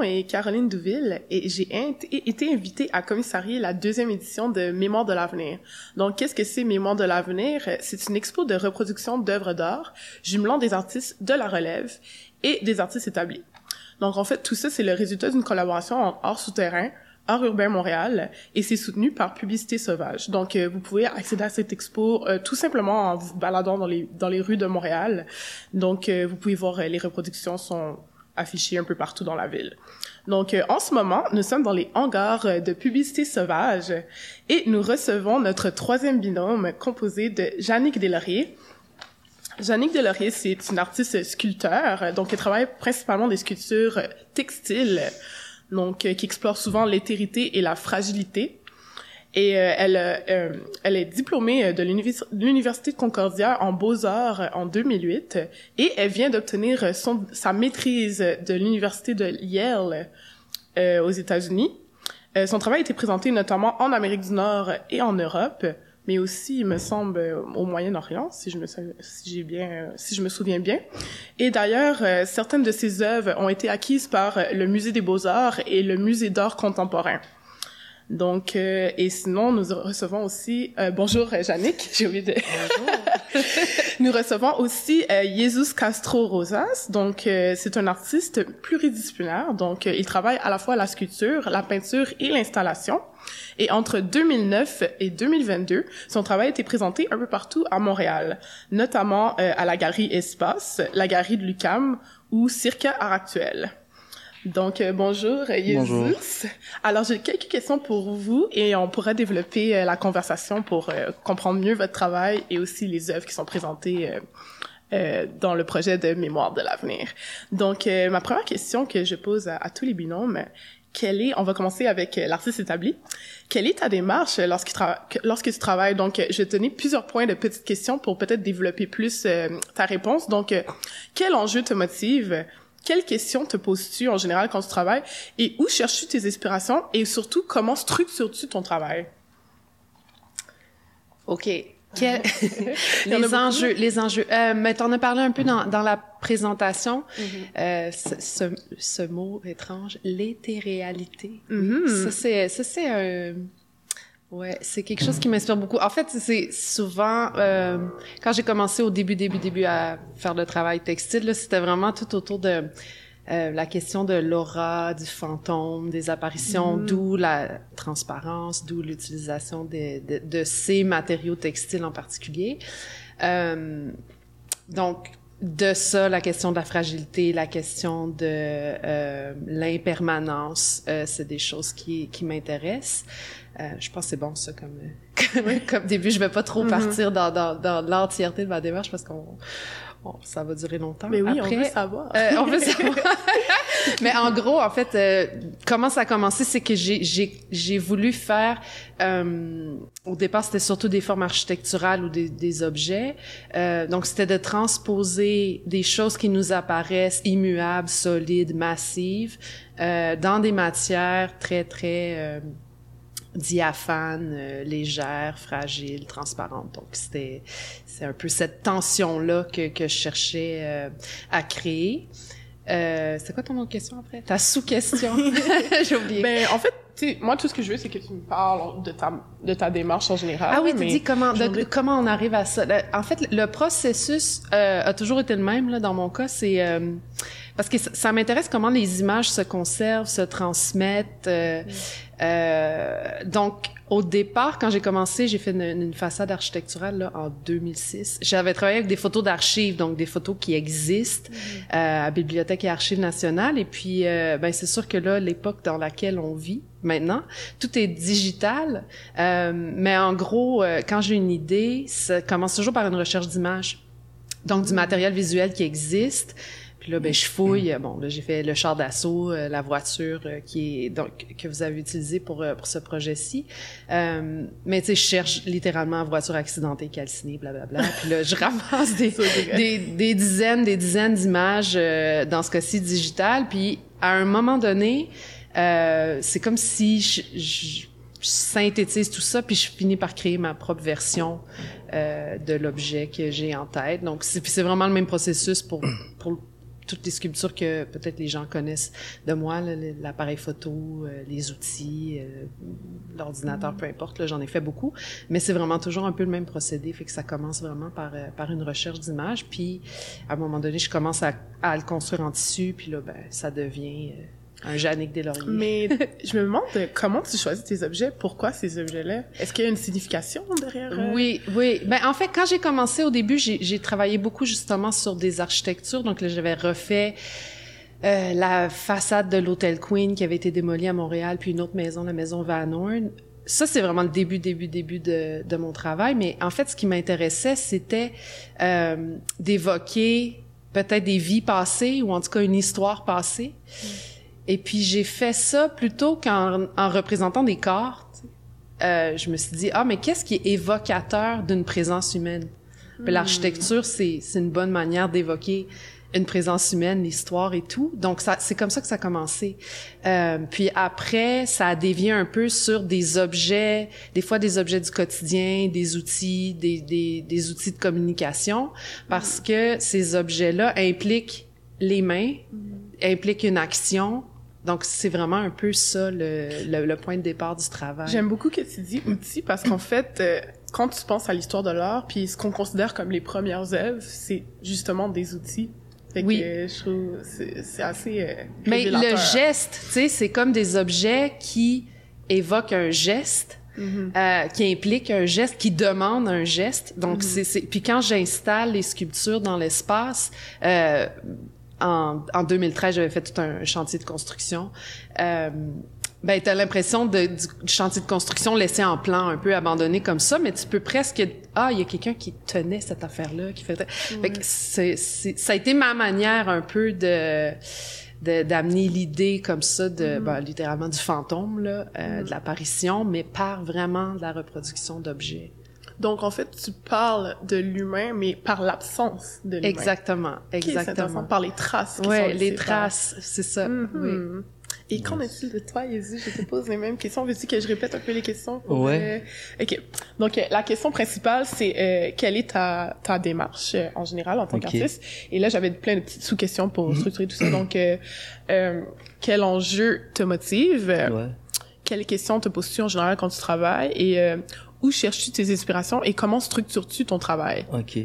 nom est Caroline Douville et j'ai été invitée à commissarier la deuxième édition de Mémoire de l'avenir. Donc, qu'est-ce que c'est Mémoire de l'avenir? C'est une expo de reproduction d'œuvres d'art jumelant des artistes de la relève et des artistes établis. Donc, en fait, tout ça, c'est le résultat d'une collaboration en art souterrain, Art urbain Montréal et c'est soutenu par Publicité Sauvage. Donc euh, vous pouvez accéder à cette expo euh, tout simplement en vous baladant dans les dans les rues de Montréal. Donc euh, vous pouvez voir les reproductions sont affichées un peu partout dans la ville. Donc en ce moment, nous sommes dans les hangars de Publicité Sauvage et nous recevons notre troisième binôme composé de Jannick Delaurier. Jannick Delaurier, c'est une artiste sculpteur, donc elle travaille principalement des sculptures textiles donc euh, qui explore souvent l'éthérité et la fragilité. Et euh, elle, euh, elle est diplômée de l'Université de Concordia en beaux-arts en 2008 et elle vient d'obtenir sa maîtrise de l'Université de Yale aux États-Unis. son travail a été présenté notamment en Amérique du Nord et en Europe mais aussi, il me semble, au Moyen-Orient, si je me si si je me souviens bien. Et d'ailleurs, euh, certaines de ses œuvres ont été acquises par le Musée des Beaux-Arts et le Musée d'art contemporain. Donc, euh, et sinon, nous recevons aussi, euh, bonjour Jannick, j'ai oublié de... Bonjour. nous recevons aussi euh, Jesus Castro Rosas. Donc, euh, c'est un artiste pluridisciplinaire. Donc, il travaille à la fois la sculpture, la peinture et l'installation. Et entre 2009 et 2022, son travail a été présenté un peu partout à Montréal, notamment à la galerie Espace, la galerie de Lucam ou Circa Art Actuel. Donc, euh, bonjour, Jesus. Alors, j'ai quelques questions pour vous et on pourra développer euh, la conversation pour euh, comprendre mieux votre travail et aussi les œuvres qui sont présentées dans le projet de Mémoire de l'avenir. Donc, ma première question que je pose à, tous les binômes, quelle est, on va commencer avec l'artiste établi, quelle est ta démarche lorsque, lorsque tu travailles? Donc, je vais te donner plusieurs points de petites questions pour peut-être développer plus ta réponse. Donc, quel enjeu te motive? Quelles questions te poses-tu en général quand tu travailles et où cherches-tu tes inspirations et surtout comment structures-tu ton travail? OK. les enjeux, les enjeux. Euh, mais t'en as parlé un peu dans, dans la présentation. Mm-hmm. euh, ce, ce, mot étrange, l'éthéréalité. Mm-hmm. Ça c'est, ça c'est un Ouais, c'est quelque chose qui m'inspire beaucoup. En fait, c'est souvent euh, quand j'ai commencé au début, début, début à faire le travail textile, c'était vraiment tout autour de euh, la question de l'aura, du fantôme, des apparitions, mm-hmm. d'où la transparence, d'où l'utilisation de, de, de, ces matériaux textiles en particulier. Euh, donc, de ça, la question de la fragilité, la question de euh, l'impermanence, euh, c'est des choses qui, qui m'intéressent. Euh, je pense que c'est bon ça comme comme, début. Je vais pas trop mm-hmm. partir dans, dans, dans l'entièreté de ma démarche parce qu'on ça va durer longtemps. Mais oui, on veut savoir. Euh, on veut savoir. Mais en gros, en fait, euh, comment ça a commencé, c'est que j'ai j'ai j'ai voulu faire. Euh, au départ, c'était surtout des formes architecturales ou des, des objets. Euh, donc, c'était de transposer des choses qui nous apparaissent immuables, solides, massives, euh, dans des matières très très diaphane, euh, légère, fragile, transparente. Donc c'était c'est un peu cette tension là que que je cherchais euh, à créer. Euh, c'est quoi ton autre question après? Ta sous-question J'ai oublié. Ben en fait, moi tout ce que je veux c'est que tu me parles de ta de ta démarche en général. Ah oui, tu dis comment de, comment on arrive à ça. En fait, le processus euh, a toujours été le même là dans mon cas, c'est parce que ça, m'intéresse comment les images se conservent, se transmettent. Euh, euh, donc, au départ, quand j'ai commencé, j'ai fait une, façade architecturale là, en 2006. J'avais travaillé avec des photos d'archives, donc des photos qui existent mm-hmm. euh, à Bibliothèque et Archives nationales. Et puis, euh, ben c'est sûr que là, l'époque dans laquelle on vit maintenant, tout est digital. Euh, mais en gros, euh, quand j'ai une idée, ça commence toujours par une recherche d'images. Donc, du mm-hmm. matériel visuel qui existe. Puis là, ben, je fouille. Bon, là, j'ai fait le char d'assaut, euh, la voiture euh, qui est donc que vous avez utilisé pour euh, pour ce projet-ci. mais tu sais, je cherche littéralement voiture accidentée, calcinée, blablabla. Puis là, je ramasse des, des, des, dizaines, des dizaines d'images dans ce cas-ci digital. Puis à un moment donné, c'est comme si je, je synthétise tout ça, puis je finis par créer ma propre version euh, de l'objet que j'ai en tête. Donc, c'est vraiment le même processus pour, pour toutes les sculptures que peut-être les gens connaissent de moi, l'appareil photo, euh, les outils, euh, l'ordinateur, peu importe, j'en ai fait beaucoup. Mais c'est vraiment toujours un peu le même procédé, fait que ça commence vraiment par, euh, par une recherche d'image, puis à un moment donné, je commence à, à, le construire en tissu, puis là, ben, ça devient un Jannick Deslauriers. Mais je me demande comment tu choisis tes objets, pourquoi ces objets-là? Est-ce qu'il y a une signification derrière euh? Oui, oui. Ben en fait, quand j'ai commencé au début, j'ai travaillé beaucoup justement sur des architectures. Donc là, j'avais refait euh, la façade de l'hôtel Queen qui avait été démolie à Montréal, puis une autre maison, la maison Van Horn. Ça, c'est vraiment le début, début, début de, de mon travail. Mais en fait, ce qui m'intéressait, c'était euh, d'évoquer peut-être des vies passées ou en tout cas une histoire passée. Mm. Et puis j'ai fait ça plutôt qu'en en représentant des corps. Euh, je me suis dit ah mais qu'est-ce qui est évocateur d'une présence humaine? Hmm. L'architecture c'est c'est une bonne manière d'évoquer une présence humaine, l'histoire et tout. Donc ça c'est comme ça que ça a commencé. Euh, puis après ça a dévié un peu sur des objets, des fois des objets du quotidien, des outils, des des, des outils de communication, parce que ces objets-là impliquent les mains, hmm. impliquent une action donc, c'est vraiment un peu ça le, le, point de départ du travail. J'aime beaucoup que tu dis outils parce qu'en fait, euh, quand tu penses à l'histoire de l'art, puis ce qu'on considère comme les premières œuvres, c'est justement des outils. Fait oui. Que, je trouve c'est assez euh, Mais le geste, tu sais, c'est comme des objets qui évoquent un geste. Mm-hmm. euh, qui implique un geste, qui demande un geste. Donc, mm-hmm. c'est, puis quand j'installe les sculptures dans l'espace, euh, en, en 2013, j'avais fait tout un chantier de construction. Euh, ben, t'as l'impression de, du chantier de construction laissé en plan, un peu abandonné comme ça, mais tu peux presque, ah, il y a quelqu'un qui tenait cette affaire-là, qui fait, fait que c'est, ça a été ma manière un peu de, d'amener l'idée comme ça de mm. ben, littéralement du fantôme là, euh, mm. de l'apparition mais par vraiment de la reproduction d'objets donc, en fait, tu parles de l'humain, mais par l'absence de l'humain. Exactement, exactement. par les traces. Oui, les traces, c'est ça. Mm-hmm. oui. Et qu'en est-il de toi, Yézu? Je te pose les mêmes questions. Veux-tu que je répète un peu les questions? ouais. Euh, OK. Donc, euh, la question principale, c'est euh, quelle est ta, ta démarche en général en tant qu'artiste? Et là, j'avais plein de petites sous-questions pour mm-hmm. structurer tout ça. Donc, quel enjeu te motive? Ouais. Quelles questions te poses-tu en général quand tu travailles? Et où cherches-tu tes inspirations et comment structures-tu ton travail? OK.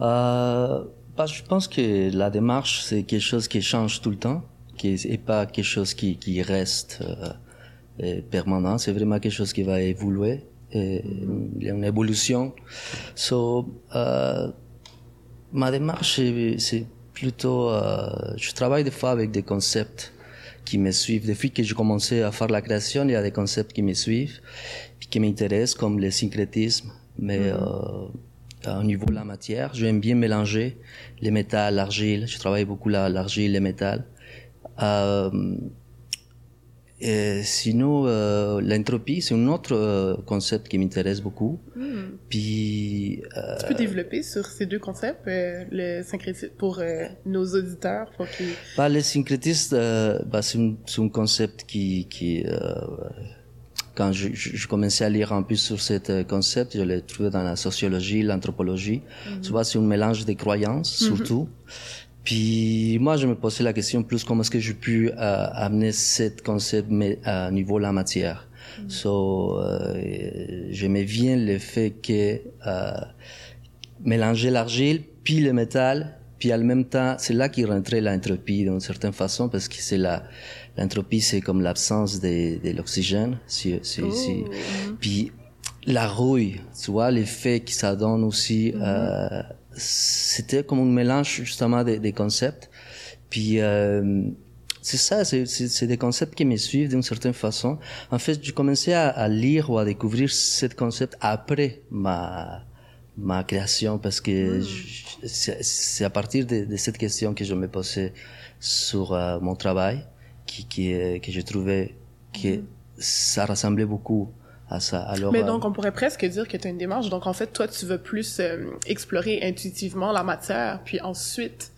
Euh, bah, je pense que la démarche, c'est quelque chose qui change tout le temps, qui est, pas quelque chose qui, qui reste euh, permanent. C'est vraiment quelque chose qui va évoluer. Et, il y a une évolution. So, euh, ma démarche, c'est plutôt... Euh, je travaille des fois avec des concepts qui me suivent. Depuis que j'ai commencé à faire la création, il y a des concepts qui me suivent qui m'intéressent, comme le syncrétisme, mais mhm. euh, au niveau de la matière, j'aime bien mélanger les métals, l'argile. Je travaille beaucoup l'argile, les métals. Euh, et sinon, euh, l'entropie, c'est un autre euh, concept qui m'intéresse beaucoup. Hmm. Puis, euh, tu peux développer sur ces deux concepts, euh, le syncrétisme pour nos auditeurs, pour qu'ils. Bah, le syncrétisme, bah, c'est un, un, concept qui, qui quand je, je, commençais à lire un peu sur ce euh, concept, je l'ai trouvé dans la sociologie, l'anthropologie. Tu vois, c'est un mélange des croyances, mhm. surtout. Puis moi, je me posais la question plus comment est-ce que j'ai pu euh, amener ce concept mais à niveau de la matière? Mm So, euh, j'aimais bien le fait que euh, mélanger l'argile puis le métal, puis en même temps, c'est là qu'il rentrait l'entropie d'une certaine façon parce que c'est la L'entropie, c'est comme l'absence de, de l'oxygène. Si, si, oh. si. Puis la rouille, tu vois, l'effet que ça donne aussi, mm-hmm. euh, c'était comme un mélange justement des, des concepts. Puis euh, c'est ça, c'est des concepts qui me suivent d'une certaine façon. En fait, j'ai commencé à, à, lire ou à découvrir ce concept après ma ma création parce que mm. c'est à partir de, de, cette question que je me posais sur euh, mon travail qui, qui, que je trouvais que mhm. ça ressemblait beaucoup à ça. Alors, Mais donc, on pourrait presque dire que tu as une démarche. Donc, en fait, toi, tu veux plus euh, explorer intuitivement la matière, puis ensuite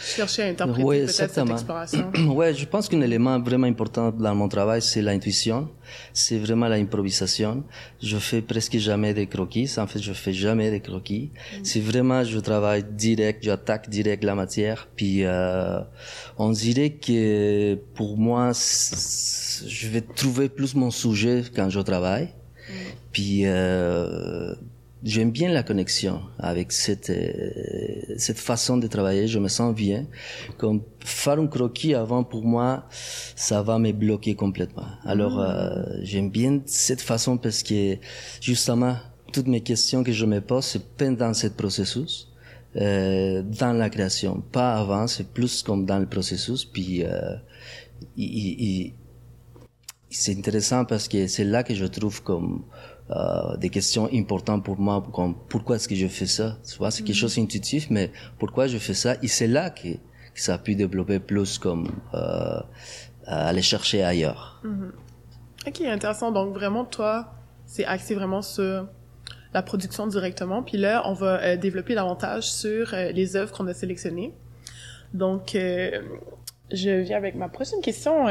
Chercher à interpréter Oui, peut-être cette exploration. Ouais, je pense qu'un élément vraiment important dans mon travail, c'est l'intuition. C'est vraiment l'improvisation. Je fais presque jamais des croquis. En fait, je fais jamais des croquis. C'est vraiment, je travaille direct, j'attaque direct la matière. Puis, euh, on dirait que pour moi, je vais trouver plus mon sujet quand je travaille. Puis euh, j'aime bien la connexion avec cette euh, cette façon de travailler. Je me sens bien. Comme faire un croquis avant pour moi, ça va me bloquer complètement. Alors euh, j'aime bien cette façon parce que justement toutes mes questions que je me pose c'est pendant ce processus. Euh, dans la création, pas avant, c'est plus comme dans le processus. Puis euh, c'est intéressant parce que c'est là que je trouve comme euh, des questions importantes pour moi, comme pourquoi est-ce que je fais ça Tu vois, c'est quelque chose d'intuitif, mais pourquoi je fais ça? Et c'est là que, que ça a pu développer plus comme euh, aller chercher ailleurs. Ok, intéressant. Donc vraiment, toi, c'est axé vraiment sur la production directement. Puis là, on va euh, développer davantage sur euh, les œuvres qu'on a sélectionnées. Donc, euh, je viens avec ma prochaine question.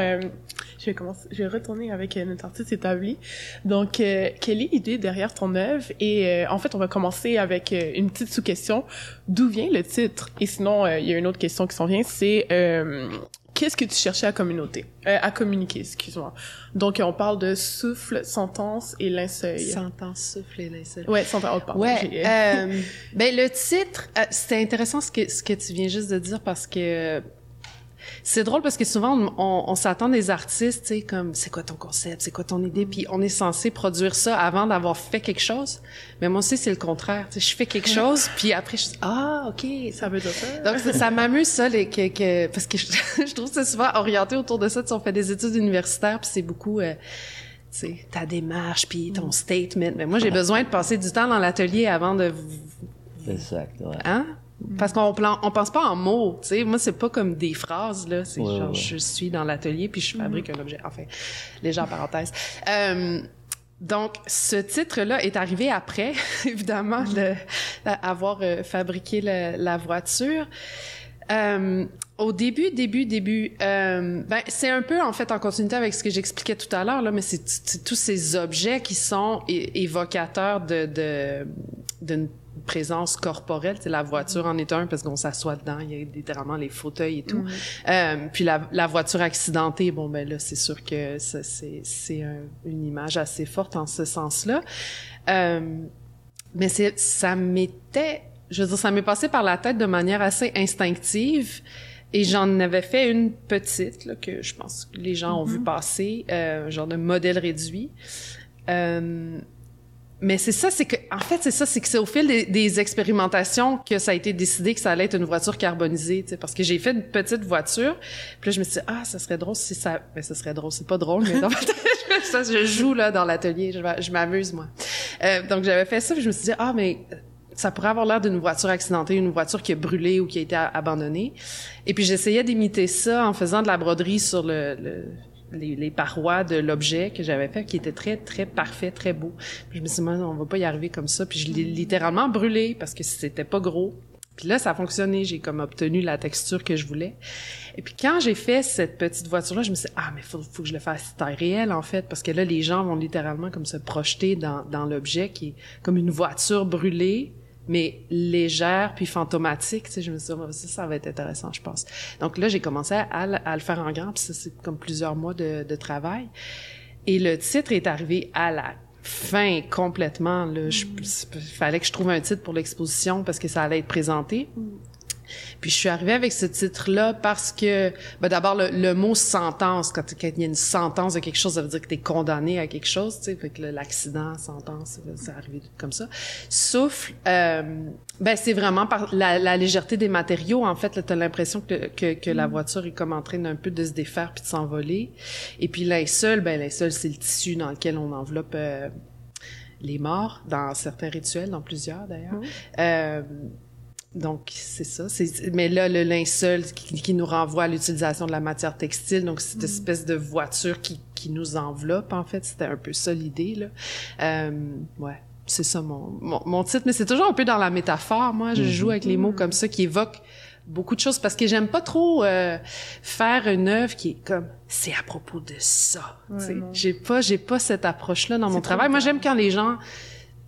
Je vais commencer, je vais retourner avec euh, notre artiste établi. Donc, euh, quelle est l'idée derrière ton œuvre? Et euh, en fait, on va commencer avec euh, une petite sous-question. D'où vient le titre? Et sinon, euh, il y a une autre question qui s'en vient. C'est euh, qu'est-ce que tu cherchais à communauté, euh, à communiquer, excuse-moi? Donc, on parle de souffle, sentence et linceul. Sentence, souffle et linceul. Ouais, sentence. Oh, pardon, Ouais. euh, ben le titre, c'était intéressant ce que ce que tu viens juste de dire parce que c'est drôle parce que souvent on, on, on s'attend des artistes, tu sais, comme c'est quoi ton concept, c'est quoi ton idée, puis on est censé produire ça avant d'avoir fait quelque chose. Mais moi aussi c'est le contraire, tu sais, je fais quelque chose, puis après je dis ah ok. ça veut dire ça. Donc ça, ça m'amuse ça les, que, que parce que je, je trouve que c'est souvent orienté autour de ça. Tu sais, on fait des études universitaires puis c'est beaucoup euh, tu sais, ta démarche puis ton statement. Mais moi j'ai besoin de passer du temps dans l'atelier avant de Exact. Ouais. hein? Parce qu'on plan, on pense pas en mots, tu sais. Moi, c'est pas comme des phrases là. C'est Ouais, genre, ouais. je suis dans l'atelier puis je fabrique un objet. Enfin, légère parenthèse. Euh, donc, ce titre-là est arrivé après, évidemment, de, avoir euh, fabriqué le- la voiture. Euh, au début, début, début, euh, ben c'est un peu en fait en continuité avec ce que j'expliquais tout à l'heure là, mais c'est tous ces objets qui sont évocateurs de de d'une présence corporelle. C'est la voiture en est un parce qu'on s'assoit dedans, il y a littéralement les fauteuils et tout. Euh, puis la, la voiture accidentée, bon ben là c'est sûr que ça, c'est c'est un- une image assez forte en ce sens-là. Euh, mais c'est ça m'était je veux dire ça m'est passé par la tête de manière assez instinctive et j'en avais fait une petite là, que je pense que les gens ont vu passer euh, genre de modèle réduit Euh, mais c'est ça, c'est que, en fait, c'est ça, c'est que c'est au fil des, des expérimentations que ça a été décidé que ça allait être une voiture carbonisée, parce que j'ai fait une petite voiture, puis là, je me suis dit, ah, ça serait drôle si ça, ben, ça serait drôle, c'est pas drôle, mais tête, ça, je joue, là, dans l'atelier, je, m'a- je m'amuse, moi. Euh, donc, j'avais fait ça, puis je me suis dit, ah, mais ça pourrait avoir l'air d'une voiture accidentée, une voiture qui a brûlé ou qui a été abandonnée. Et puis, j'essayais d'imiter ça en faisant de la broderie sur le, le- les, parois de l'objet que j'avais fait, qui était très, très parfait, très beau. Je me suis dit, on va pas y arriver comme ça. Puis je l'ai littéralement brûlé parce que c'était pas gros. Puis là, ça a fonctionné. J'ai comme obtenu la texture que je voulais. Et puis quand j'ai fait cette petite voiture-là, je me suis dit, ah, mais faut, faut que je le fasse taille réelle, en fait, parce que là, les gens vont littéralement comme se projeter dans, dans l'objet qui est comme une voiture brûlée, mais légère puis fantomatique. Tu sais, je me suis dit, Ah, ça, ça va être intéressant, je pense. Donc là, j'ai commencé à, le- à le faire en grand, puis ça, c'est comme plusieurs mois de, de travail. Et le titre est arrivé à la fin complètement. Là, Je- il fallait que je trouve un titre pour l'exposition parce que ça allait être présenté. Puis je suis arrivée avec ce titre-là parce que, ben d'abord le, le mot sentence, quand, quand il y a une sentence de quelque chose, ça veut dire que tu es condamné à quelque chose, tu sais, fait que l'accident, sentence, ça arrivé comme ça. Souffle, euh, ben c'est vraiment par la, la légèreté des matériaux. En fait, tu as l'impression que, que, que la voiture est comme en train d'un peu de se défaire puis de s'envoler. Et puis linceul, ben linceul, c'est le tissu dans lequel on enveloppe euh, les morts, dans certains rituels, dans plusieurs d'ailleurs. Euh, donc, c'est ça. C'est, mais là, le linceul qui, qui nous renvoie à l'utilisation de la matière textile, donc cette espèce de voiture qui, qui nous enveloppe, en fait, c'était un peu ça l'idée, là. Euh, ouais, c'est ça mon, mon, mon titre. Mais c'est toujours un peu dans la métaphore, moi. Je joue avec les mots comme ça qui évoquent beaucoup de choses parce que j'aime pas trop euh, faire une œuvre qui est comme c'est à propos de ça. Ouais, j'ai pas j'ai pas cette approche là dans mon travail. Moi j'aime quand les gens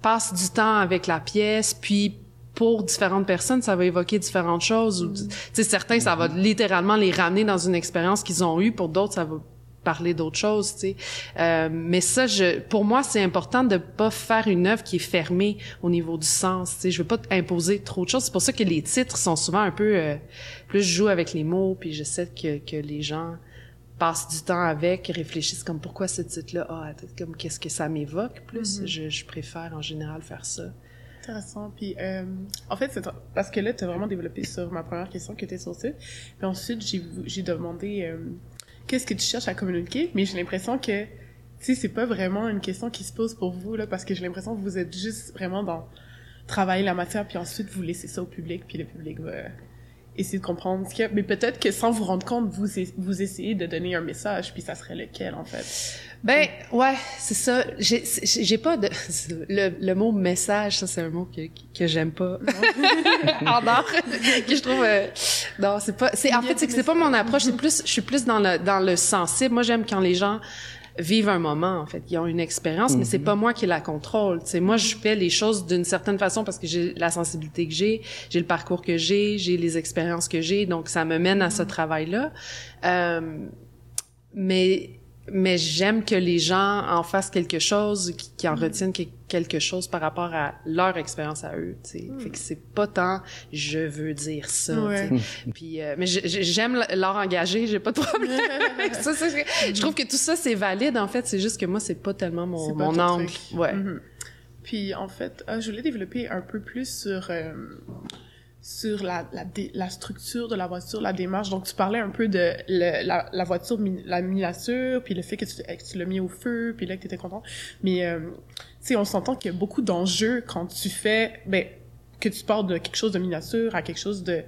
passent du temps avec la pièce puis pour différentes personnes, ça va évoquer différentes choses. Ou, Mm. tu sais, certains, ça va littéralement les ramener dans une expérience qu'ils ont eue. Pour d'autres, ça va parler d'autres choses, tu sais. Euh, mais ça, je, pour moi, c'est important de pas faire une œuvre qui est fermée au niveau du sens. Tu sais, je veux pas imposer trop de choses. C'est pour ça que les titres sont souvent un peu euh, plus je joue avec les mots, puis j'essaie que que les gens passent du temps avec, réfléchissent comme pourquoi ce titre-là, ah, comme qu'est-ce que ça m'évoque plus. Mhm. je, je préfère en général faire ça. Intéressant. Euh, en fait, c'est parce que là, tu as vraiment développé sur ma première question qui était sur le site. Puis ensuite, j'ai demandé euh, qu'est-ce que tu cherches à communiquer, mais j'ai l'impression que, tu c'est pas vraiment une question qui se pose pour vous, là, parce que j'ai l'impression que vous êtes juste vraiment dans travailler la matière, puis ensuite vous laissez ça au public, puis le public va essayer de comprendre ce qu'il y a. Mais peut-être que sans vous rendre compte, vous, vous essayez de donner un message, puis ça serait lequel, en fait? Ben ouais, c'est ça. J'ai pas de le, le mot message, ça c'est un mot que que j'aime pas en art, que je trouve euh, non c'est pas c'est en fait c'est que c'est pas mon approche. C'est plus je suis plus dans le dans le sensible. Moi j'aime quand les gens vivent un moment en fait, ils ont une expérience, mais c'est pas moi qui la contrôle. Sais, moi je fais les choses d'une certaine façon parce que j'ai la sensibilité que j'ai, j'ai le parcours que j'ai, j'ai les expériences que j'ai, donc ça me mène à ce travail là. Euh, mais mais j'aime que les gens en fassent quelque chose, qui, en retiennent que- quelque chose par rapport à leur expérience à eux. Tu sais, fait que c'est pas tant je veux dire ça. tu Ouais. sais. Puis euh, mais j'ai- j'ai- j'aime l'art engagé, j'ai pas de problème avec ça. je trouve que tout ça c'est valide en fait. C'est juste que moi c'est pas tellement mon, pas mon angle. truc. Ouais. Mhm. Puis en fait, euh, je voulais développer un peu plus sur euh, sur la, la, la structure de la voiture, la démarche. Donc tu parlais un peu de la, la voiture, la miniature, puis le fait que tu, que tu l'as mis au feu, puis là que tu étais content. Mais euh, tu sais, on s'entend qu'il y a beaucoup d'enjeux quand tu fais, ben que tu parles de quelque chose de miniature à quelque chose de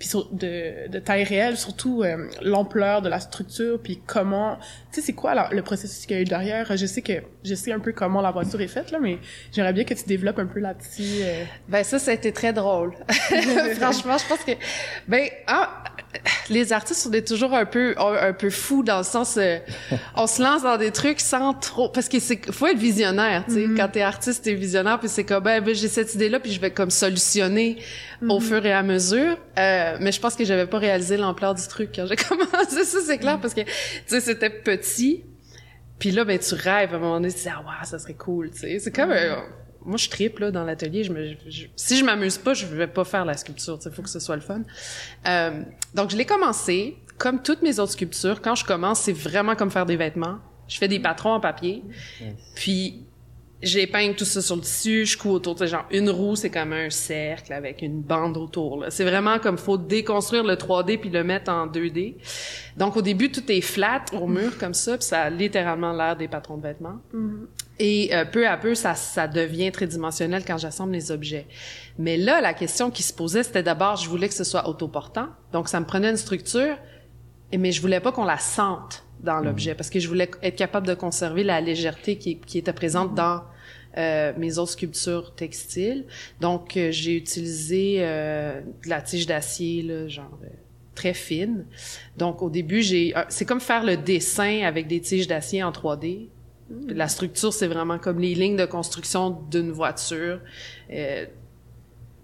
puis de, de taille réelle, surtout euh, l'ampleur de la structure, puis comment, tu sais, c'est quoi le processus qu'il y a eu derrière? Je sais que je sais un peu comment la voiture est faite là, mais j'aimerais bien que tu développes un peu là-dessus. euh. Ben ça, ça a été très drôle. Franchement, je pense que ben ah, les artistes on est toujours un peu un, peu fous dans le sens euh, on se lance dans des trucs sans trop parce que c'est faut être visionnaire, tu sais. Quand t'es artiste, t'es visionnaire puis c'est comme ben, ben, j'ai cette idée là puis je vais comme solutionner au fur et à mesure. Euh, mais je pense que j'avais pas réalisé l'ampleur du truc quand j'ai commencé ça, c'est clair parce que tu sais c'était petit. Puis là, ben, tu rêves à un moment donné, tu dis, ah, ouais, ça serait cool, tu sais. C'est comme, euh, moi, je tripe, là, dans l'atelier. Je me, je- si je m'amuse pas, je vais pas faire la sculpture, tu sais. Faut que ce soit le fun. Euh, donc, je l'ai commencé. Comme toutes mes autres sculptures, quand je commence, c'est vraiment comme faire des vêtements. Je fais des patrons en papier. Puis, j'épingle tout ça sur le tissu, je couds autour, genre, une roue, c'est comme un cercle avec une bande autour. C'est vraiment comme, faut déconstruire le 3D puis le mettre en 2D. Donc, au début, tout est flat au mur comme ça, puis ça a littéralement l'air des patrons de vêtements. Et euh, peu à peu, ça, ça devient tridimensionnel quand j'assemble les objets. Mais là, la question qui se posait, c'était d'abord, je voulais que ce soit autoportant. Donc, ça me prenait une structure, mais je voulais pas qu'on la sente dans l'objet, parce que je voulais être capable de conserver la légèreté qui, qui était présente dans euh, mes autres sculptures textiles. Donc, euh, j'ai utilisé euh, de la tige d'acier, là, genre euh, très fine. Donc, au début, j'ai, euh, c'est comme faire le dessin avec des tiges d'acier en 3D. La structure, c'est vraiment comme les lignes de construction d'une voiture euh,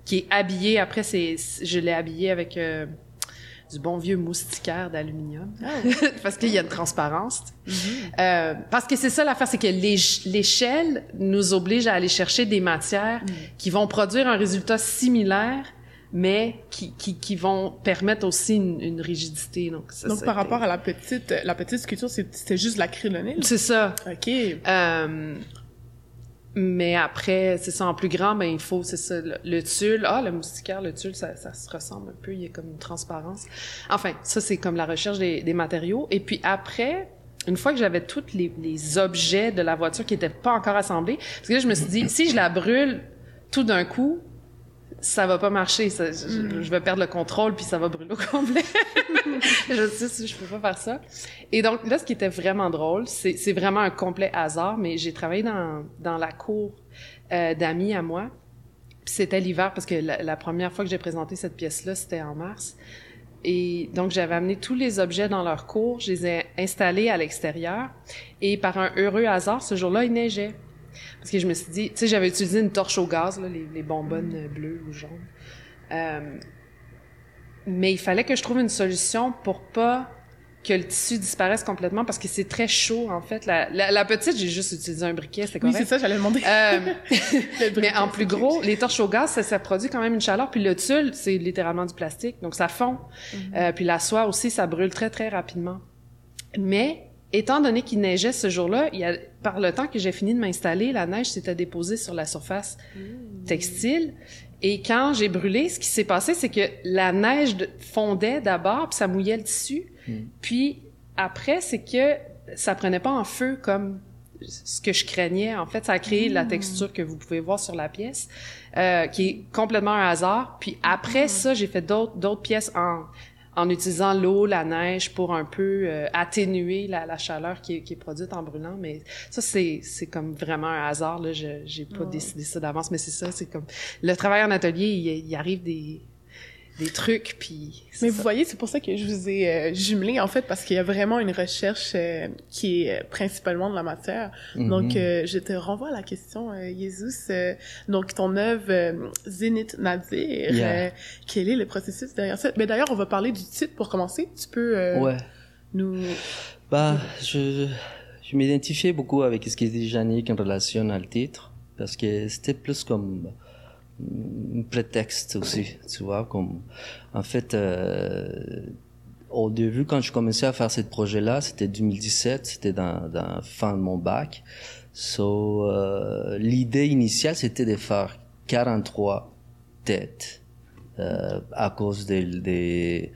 qui est habillée. Après, c'est, je l'ai habillée avec euh, du bon vieux moustiquaire d'aluminium parce qu'il y a une transparence. Euh, parce que c'est ça l'affaire, c'est que l'é- l'échelle nous oblige à aller chercher des matières qui vont produire un résultat similaire, mais qui, qui, qui vont permettre aussi une, une rigidité. Donc, ça, Donc par rapport à la petite la petite sculpture, c'est- c'était juste l'acrylonyle. C'est ça. Ok. Euh, mais après, c'est ça, en plus grand, ben il faut, c'est ça, le, le tulle. Ah, le moustiquaire, le tulle, ça, ça se ressemble un peu, il y a comme une transparence. Enfin, ça, c'est comme la recherche des, des matériaux. Et puis après, une fois que j'avais tous les, les objets de la voiture qui étaient pas encore assemblés, parce que là, je me suis dit, si je la brûle tout d'un coup, ça va pas marcher. Ça, je, je vais perdre le contrôle, puis ça va brûler au complet. je sais, je peux pas faire ça. Et donc là, ce qui était vraiment drôle, c'est vraiment un complet hasard, mais j'ai travaillé dans, dans la cour euh, d'amis à moi. C'était l'hiver parce que la, la première fois que j'ai présenté cette pièce-là, c'était en mars. Et donc, j'avais amené tous les objets dans leur cours, je les ai installés à l'extérieur. Et par un heureux hasard, ce jour-là, il neigeait. Parce que je me suis dit, tu sais, j'avais utilisé une torche au gaz, là, les, les bonbonnes bleues ou jaunes. Euh, mais il fallait que je trouve une solution pour pas que le tissu disparaisse complètement parce que c'est très chaud en fait. La, la, la petite, j'ai juste utilisé un briquet, c'est Oui, correct. c'est ça, j'allais demander. Euh, briquet, mais en plus gros, les torches au gaz, ça, ça produit quand même une chaleur. Puis le tulle, c'est littéralement du plastique, donc ça fond. Euh, puis la soie aussi, ça brûle très très rapidement. Mais étant donné qu'il neigeait ce jour-là, il y a, par le temps que j'ai fini de m'installer, la neige s'était déposée sur la surface textile. Et quand j'ai brûlé, ce qui s'est passé, c'est que la neige fondait d'abord, puis ça mouillait le tissu. Puis après, c'est que ça prenait pas en feu comme ce que je craignais. En fait, ça a créé la texture que vous pouvez voir sur la pièce, euh, qui est complètement un hasard. Puis après ça, j'ai fait d'autres d'autres pièces en en utilisant l'eau, la neige pour un peu euh, atténuer la, la chaleur qui est, qui est produite en brûlant. Mais ça, c'est c'est comme vraiment un hasard. Là, je j'ai pas décidé ça d'avance, mais c'est ça. C'est comme le travail en atelier, il, il arrive des des trucs, puis Mais ça. vous voyez, c'est pour ça que je vous ai euh, jumelé, en fait, parce qu'il y a vraiment une recherche euh, qui est euh, principalement de la matière. Donc, euh, je te renvoie à la question, euh, Jesus. euh, donc, ton œuvre euh, Zénith Nadir, Yeah. euh, quel est le processus derrière ça? Mais d'ailleurs, on va parler du titre pour commencer. Tu peux euh, Ouais. nous... Bah, je, je m'identifiais beaucoup avec ce qu'il dit Yannick en relation au titre, parce que c'était plus comme prétexte aussi, tu vois, comme, en fait, euh, au début, quand je commençais à faire ce projet-là, c'était 2017, c'était dans, dans fin de mon bac. So, euh, l'idée initiale, c'était de faire 43 têtes, euh, à cause des, des,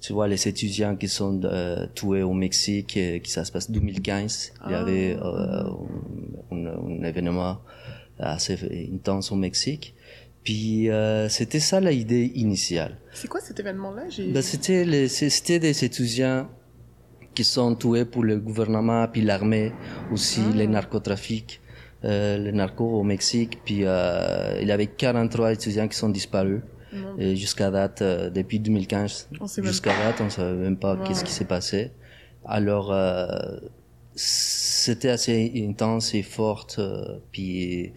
tu vois, les étudiants qui sont euh, tués au Mexique, euh, qui ça se passe 2015. Il y Ah. avait euh, un, un événement assez intense au Mexique. Puis euh, c'était ça l'idée initiale. C'est quoi cet événement-là? Ben, c'était c'était des étudiants qui sont tués pour le gouvernement, puis l'armée aussi, les narcotrafics, euh, les narcos au Mexique. Puis euh, il y avait 43 étudiants qui sont disparus. Et jusqu'à date, euh, depuis 2015, On sait même jusqu'à date, on savait même pas Wow. qu'est-ce qui s'est passé. Alors, euh, c'était assez intense et forte. euh, puis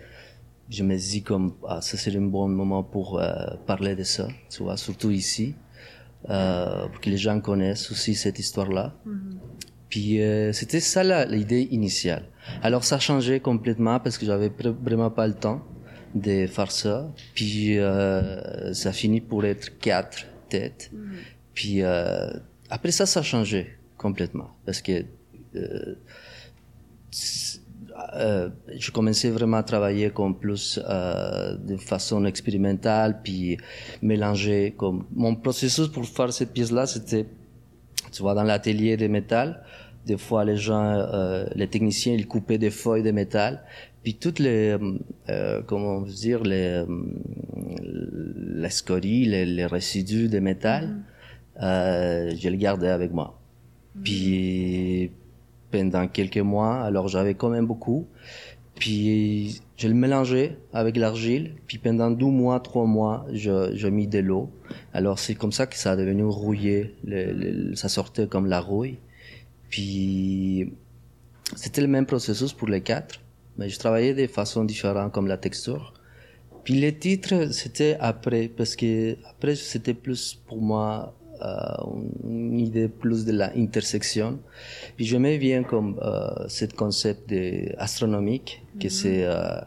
je me dis comme, ah, ça serait un bon moment pour euh, parler de ça, tu vois, surtout ici, euh, pour que les gens connaissent aussi cette histoire-là. Puis euh, c'était ça la- l'idée initiale. Alors ça a changé complètement parce que j'avais vraiment pas le temps de faire ça. Puis euh, ça finit pour être quatre têtes. Puis euh, après ça, ça a changé complètement parce que euh, je commençais vraiment à travailler comme plus euh, de façon expérimentale, puis mélanger comme mon processus pour faire cette pièce-là, c'était tu vois, dans l'atelier de métal, des fois les gens, euh, les techniciens, ils coupaient des feuilles de métal, puis toutes les, euh, comment dire, les, les scories, les, les résidus de métal, euh, je les gardais avec moi. Puis pendant quelques mois, alors j'avais quand même beaucoup, puis je le mélangeais avec l'argile, puis pendant deux mois, trois mois, je, je mis de l'eau. Alors c'est comme ça que ça a devenu rouillé, ça sortait comme la rouille. Puis c'était le même processus pour les quatre, mais je travaillais de façon différente comme la texture. Puis les titres, c'était après, parce que après c'était plus pour moi une idée plus de la intersection. Puis j'aimais bien comme euh, ce concept de astronomique, que c'est euh,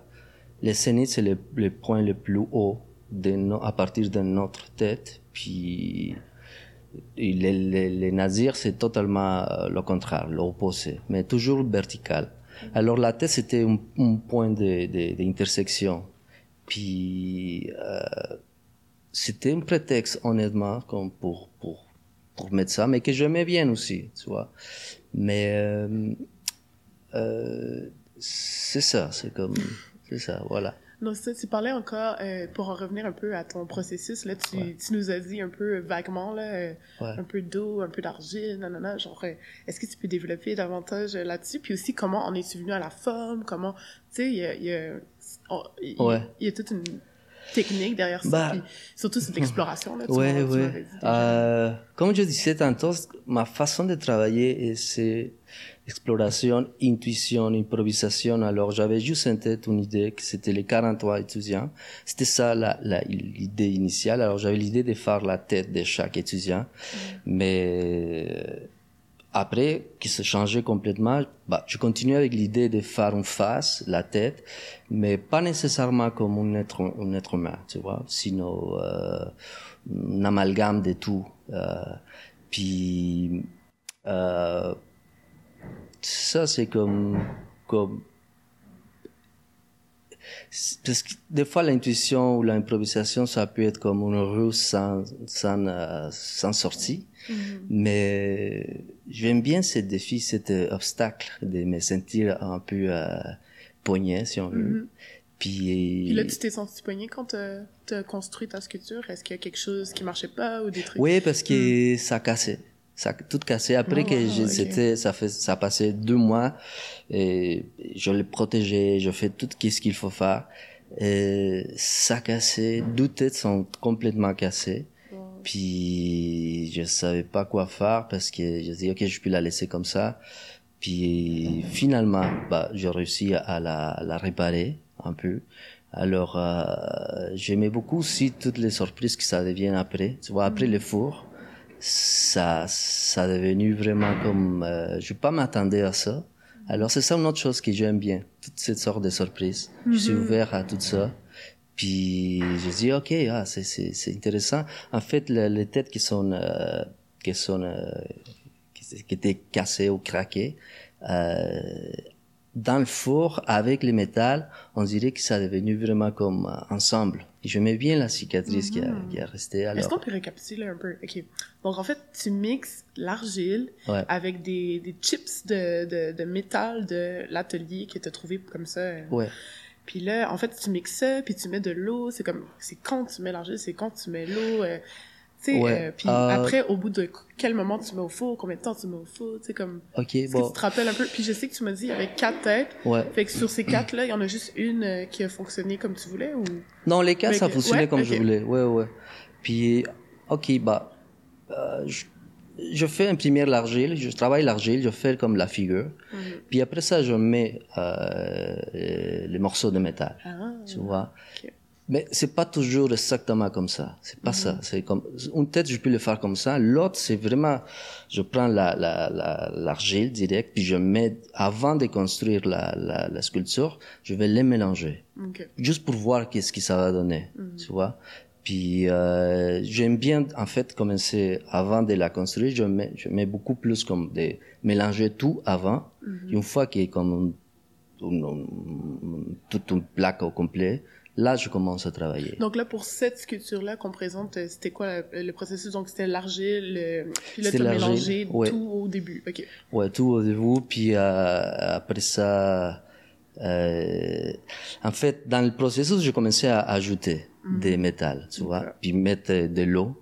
le zénith, c'est le, le point le plus haut de no- à partir de notre tête. Puis et les, les, les nazirs, c'est totalement euh, le contraire, l'opposé, mais toujours vertical. Alors la tête, c'était un, un point de- de- d'intersection. Puis euh, c'était un prétexte, honnêtement, comme pour, pour, pour mettre ça, mais que j'aimais bien aussi, tu vois. Mais euh, euh, c'est ça, c'est comme, c'est ça, voilà. Donc ça, tu parlais encore, euh, pour en revenir un peu à ton processus, là, tu, Ouais. tu nous as dit un peu vaguement, là, euh, Ouais. un peu d'eau, un peu d'argile, nanana, genre, euh, est-ce que tu peux développer davantage là-dessus? Puis aussi, comment en es-tu venu à la forme? Comment, tu sais, il y a, il y a, on- y Ouais. y a toute une technique derrière ça. Bah, surtout, c'est de l'exploration, là. tu Ouais, ouais. Euh, comme je disais tantôt, ma façon de travailler, c'est exploration, intuition, improvisation. Alors, j'avais juste en tête une idée que c'était les 43 étudiants. C'était ça l'idée initiale. Alors, j'avais l'idée de faire la tête de chaque étudiant. Mais après, qui se changeait complètement, bah, je continuais avec l'idée de faire une face, la tête, mais pas nécessairement comme un être, un être humain, tu vois, sinon euh, un amalgame de tout. Euh, puis euh, ça, c'est comme, comme parce que des fois l'intuition ou l'improvisation ça peut être comme une rue sans sans euh, sans sortie mais j'aime bien ce défi cet euh, obstacle de me sentir un peu euh, poignet si on veut Mhm. puis, Puis là, tu t'es senti poigné quand t'as t'as construit ta sculpture? Est-ce qu'il y a quelque chose qui marchait pas ou des trucs? oui parce que ça cassait ça tout cassé après Oh, que wow, j'ai- ok. c'était ça fait ça a passé deux mois et je l'ai protégé je fais tout ce qu'il faut faire et ça cassé deux têtes sont complètement cassées Wow. Puis je savais pas quoi faire parce que je dis ok je peux la laisser comme ça. Puis finalement bah j'ai réussi à la, à la réparer un peu. Alors euh, j'aimais beaucoup aussi toutes les surprises que ça devient après. Tu vois après le four ça ça est devenu vraiment comme euh, je pas m'attendais à ça. Alors c'est ça une autre chose que j'aime bien toutes ces sortes de surprises. Je suis ouvert à tout ça. Puis je dis ok ah c'est c'est c'est intéressant. En fait le- les têtes qui sont euh, qui sont euh, qui, qui étaient cassées ou craquées euh, dans le four avec le métal, on dirait que ça est devenu vraiment comme euh, ensemble. Et j'aimais bien la cicatrice qui, a, qui a resté. Est-ce qu'on Alors peut récapituler un peu? OK. Donc, en fait, tu mixes l'argile Ouais. avec des, des chips de, de, de métal de l'atelier que tu as trouvé comme ça. euh. ouais Puis là, en fait, tu mixes ça, puis tu mets de l'eau. C'est comme, c'est quand tu mets l'argile, c'est quand tu mets l'eau. Tu sais, Ouais. euh, puis Euh, après, au bout de quel moment tu mets au four, combien de temps tu mets au four, tu sais, comme... ok Est-ce que bon tu te rappelles un peu? Puis je sais que tu m'as dit, il y avait quatre têtes. ouais. Fait que sur ces quatre-là, il y en a juste une euh, qui a fonctionné comme tu voulais, ou... Non, les Mais ça que- fonctionnait ouais, comme je voulais. Ouais, ouais. Puis, ok, bah, euh, je, je fais imprimer l'argile, je travaille l'argile, je fais comme la figure. Mhm. Puis après ça, je mets euh, les morceaux de métal, Ah, tu vois. ok. Mais c'est pas toujours exactement comme ça. C'est pas ça. C'est comme une tête, je peux le faire comme ça. L'autre, c'est vraiment, je prends la la la l'argile direct, puis je mets avant de construire la la, la sculpture, je vais les mélanger ok. juste pour voir qu'est-ce que ça va donner, tu vois. Puis euh, j'aime bien en fait commencer avant de la construire, je mets je mets beaucoup plus comme de mélanger tout avant. Une fois qu'il est comme une- une- toute une plaque au complet, là je commence à travailler. Donc là, pour cette sculpture-là qu'on présente, euh, c'était quoi le, le processus? Donc c'était l'argile, le... puis là, tu mélangé ouais. tout au début. OK. Ouais, tout au début, puis euh, après ça, euh, en fait, dans le processus, j'ai commencé à ajouter des métals, tu vois, puis mettre de l'eau,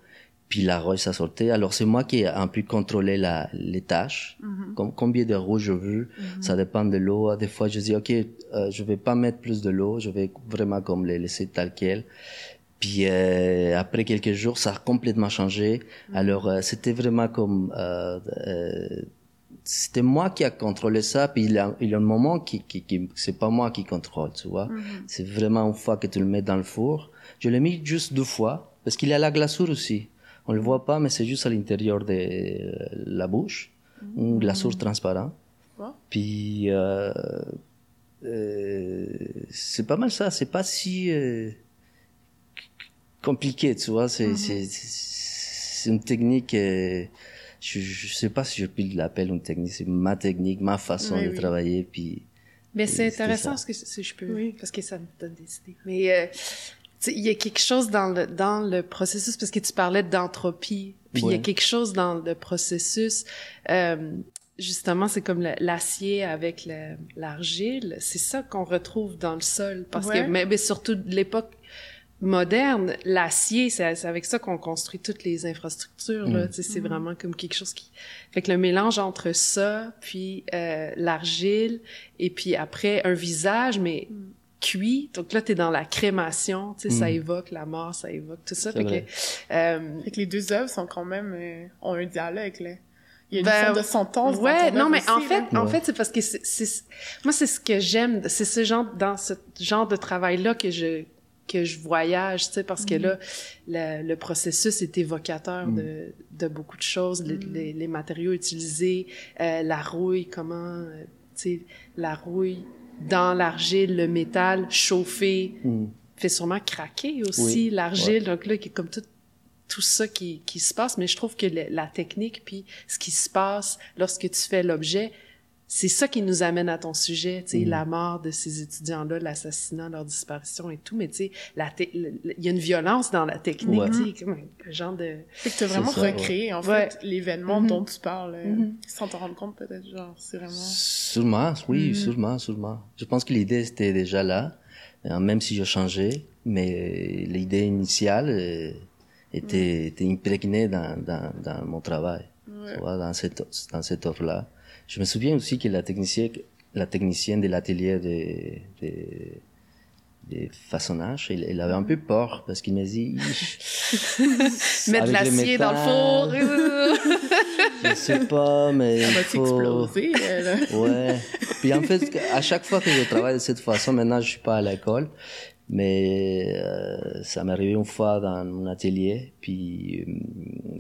puis la roche ça sortait. Alors c'est moi qui ai un peu contrôlé la, les tâches, Com- combien de rouge je veux, ça dépend de l'eau. Des fois, je dis ok, euh, je vais pas mettre plus de l'eau, je vais vraiment comme les laisser tel quel. Puis euh, après quelques jours, ça a complètement changé. Alors euh, c'était vraiment comme euh, euh, c'était moi qui a contrôlé ça. Puis il y a, il y a un moment qui, qui, qui c'est pas moi qui contrôle, tu vois. C'est vraiment une fois que tu le mets dans le four. Je l'ai mis juste deux fois parce qu'il y a la glaçure aussi. On le voit pas, mais c'est juste à l'intérieur de la bouche, une glaçure transparente. Puis euh, euh, c'est pas mal ça. C'est pas si euh, compliqué, tu vois. C'est c'est c'est une technique. euh, je, je sais pas si je peux l'appeler une technique. C'est ma technique, ma façon Oui, de oui. travailler. Puis Mais c'est intéressant ça. ce que si je peux, Oui. parce que ça me donne des idées. Mais euh, il y a quelque chose dans le dans le processus parce que tu parlais d'entropie, puis il y a quelque chose dans le processus. euh, justement, c'est comme l'acier avec le- l'argile. C'est ça qu'on retrouve dans le sol, parce Ouais. que mais, mais surtout de l'époque moderne, l'acier, c'est c'est avec ça qu'on construit toutes les infrastructures. Là, Mm. Tu sais, C'est vraiment comme quelque chose qui... Fait que le mélange entre ça, puis euh, l'argile, et puis après un visage, mais cuit. Donc là, tu es dans la crémation, tu sais, ça Mm. évoque la mort, ça évoque tout ça. Fait que, euh, Fait que les deux œuvres sont quand même euh, ont un dialogue là. Il y a une Ben, sorte de sentence. dans Ouais, ton non, mais en fait, là. en Ouais. fait, c'est parce que c'est, c'est- moi, c'est ce que j'aime, c'est ce genre, dans ce genre de travail-là que je, que je voyage, tu sais, parce que là, le, le processus est évocateur de, de beaucoup de choses, les, les, les matériaux utilisés, euh, la rouille, comment, euh, tu sais, la rouille dans l'argile, le métal chauffé, Mm. fait sûrement craquer aussi Oui, l'argile. Donc là, il y a comme tout, tout ça qui, qui se passe. Mais je trouve que le- la technique, puis ce qui se passe lorsque tu fais l'objet, c'est ça qui nous amène à ton sujet, tu sais, Mm. la mort de ces étudiants-là, l'assassinat, leur disparition et tout. Mais tu sais, il y a une violence dans la technique, Ouais. tu sais, comme un, genre de... Fait que t'as vraiment ça, ouais. recréé en Ouais. fait l'événement Mhm. dont tu parles euh, Mhm. sans t'en rendre compte peut-être genre c'est vraiment. Sûrement, oui, Mm. sûrement, sûrement. Je pense que l'idée était déjà là, euh, même si je changeais, mais l'idée initiale euh, était, était imprégnée dans, dans, dans mon travail, Ouais. tu vois, dans cette, dans cette œuvre-là. Je me souviens aussi que la technicienne, la technicienne de l'atelier de, de, de façonnage, elle, elle avait un peu peur parce qu'il m'a dit, Mettre l'acier dans le four. je sais pas, mais Ça va faut... t'exploser. là. Ouais. Puis en fait, à chaque fois que je travaille de cette façon, maintenant je suis pas à l'école, mais euh, ça m'est arrivé une fois dans mon atelier, puis euh,